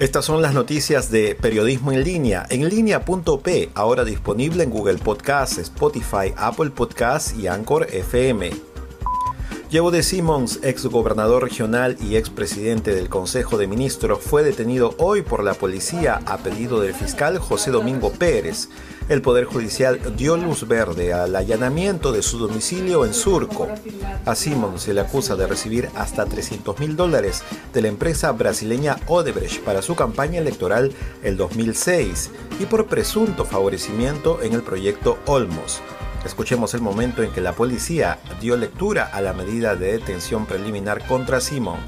Estas son las noticias de Periodismo en línea, en línea.p, ahora disponible en Google Podcasts, Spotify, Apple Podcasts y Anchor FM. Llevo de Simons, ex gobernador regional y ex presidente del Consejo de Ministros, fue detenido hoy por la policía a pedido del fiscal José Domingo Pérez. El Poder Judicial dio luz verde al allanamiento de su domicilio en Surco. A Simons se le acusa de recibir hasta 300 mil dólares de la empresa brasileña Odebrecht para su campaña electoral el 2006 y por presunto favorecimiento en el proyecto Olmos. Escuchemos el momento en que la policía dio lectura a la medida de detención preliminar contra Simón.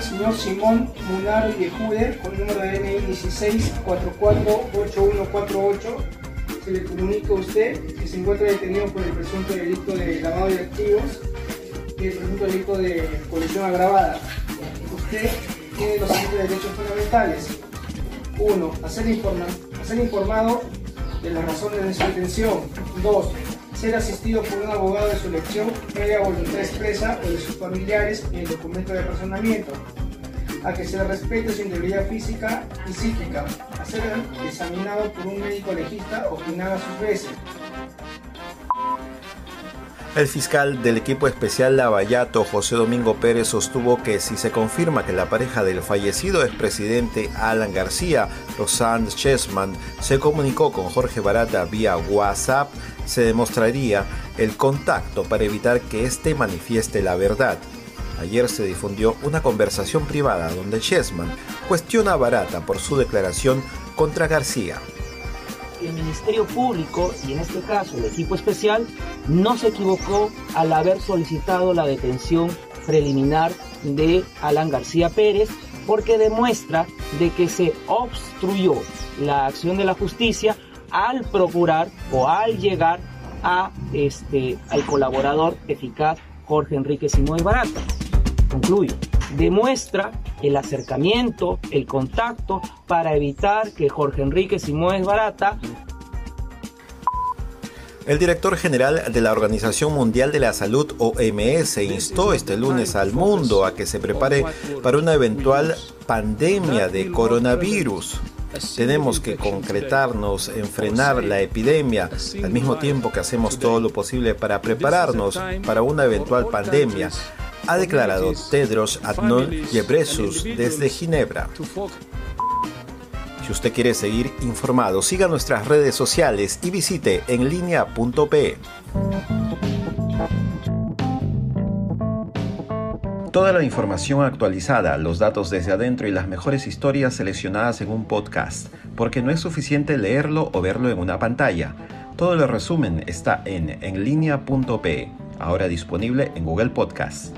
Señor Simón Munaro Yehude, con número de DNI 16448148, se le comunica a usted que se encuentra detenido por el presunto delito de lavado de activos y el presunto delito de colisión agravada. Usted tiene los siguientes derechos fundamentales. Uno, hacer, ser informado de las razones de su detención. 2. Ser asistido por un abogado de su elección, media voluntad expresa o de sus familiares en el documento de personamiento. A que se respete su integridad física y psíquica. A ser examinado por un médico legista o a sus veces. El fiscal del equipo especial Lavallato, José Domingo Pérez, sostuvo que si se confirma que la pareja del fallecido expresidente Alan García, Rosand Chessman, se comunicó con Jorge Barata vía WhatsApp, se demostraría el contacto para evitar que éste manifieste la verdad. Ayer se difundió una conversación privada donde Chessman cuestiona a Barata por su declaración contra García el Ministerio Público y en este caso el equipo especial no se equivocó al haber solicitado la detención preliminar de Alan García Pérez porque demuestra de que se obstruyó la acción de la justicia al procurar o al llegar a este al colaborador eficaz Jorge Enrique Simón Barata. Concluyo. Demuestra el acercamiento, el contacto para evitar que Jorge Enrique Simón Barata. El director general de la Organización Mundial de la Salud, OMS, instó este lunes al mundo a que se prepare para una eventual pandemia de coronavirus. Tenemos que concretarnos en frenar la epidemia al mismo tiempo que hacemos todo lo posible para prepararnos para una eventual pandemia, ha declarado Tedros Adhanom Ghebreyesus desde Ginebra. Si usted quiere seguir informado, siga nuestras redes sociales y visite enlinea.pe. Toda la información actualizada, los datos desde adentro y las mejores historias seleccionadas en un podcast, porque no es suficiente leerlo o verlo en una pantalla. Todo el resumen está en enlinea.pe, ahora disponible en Google Podcasts.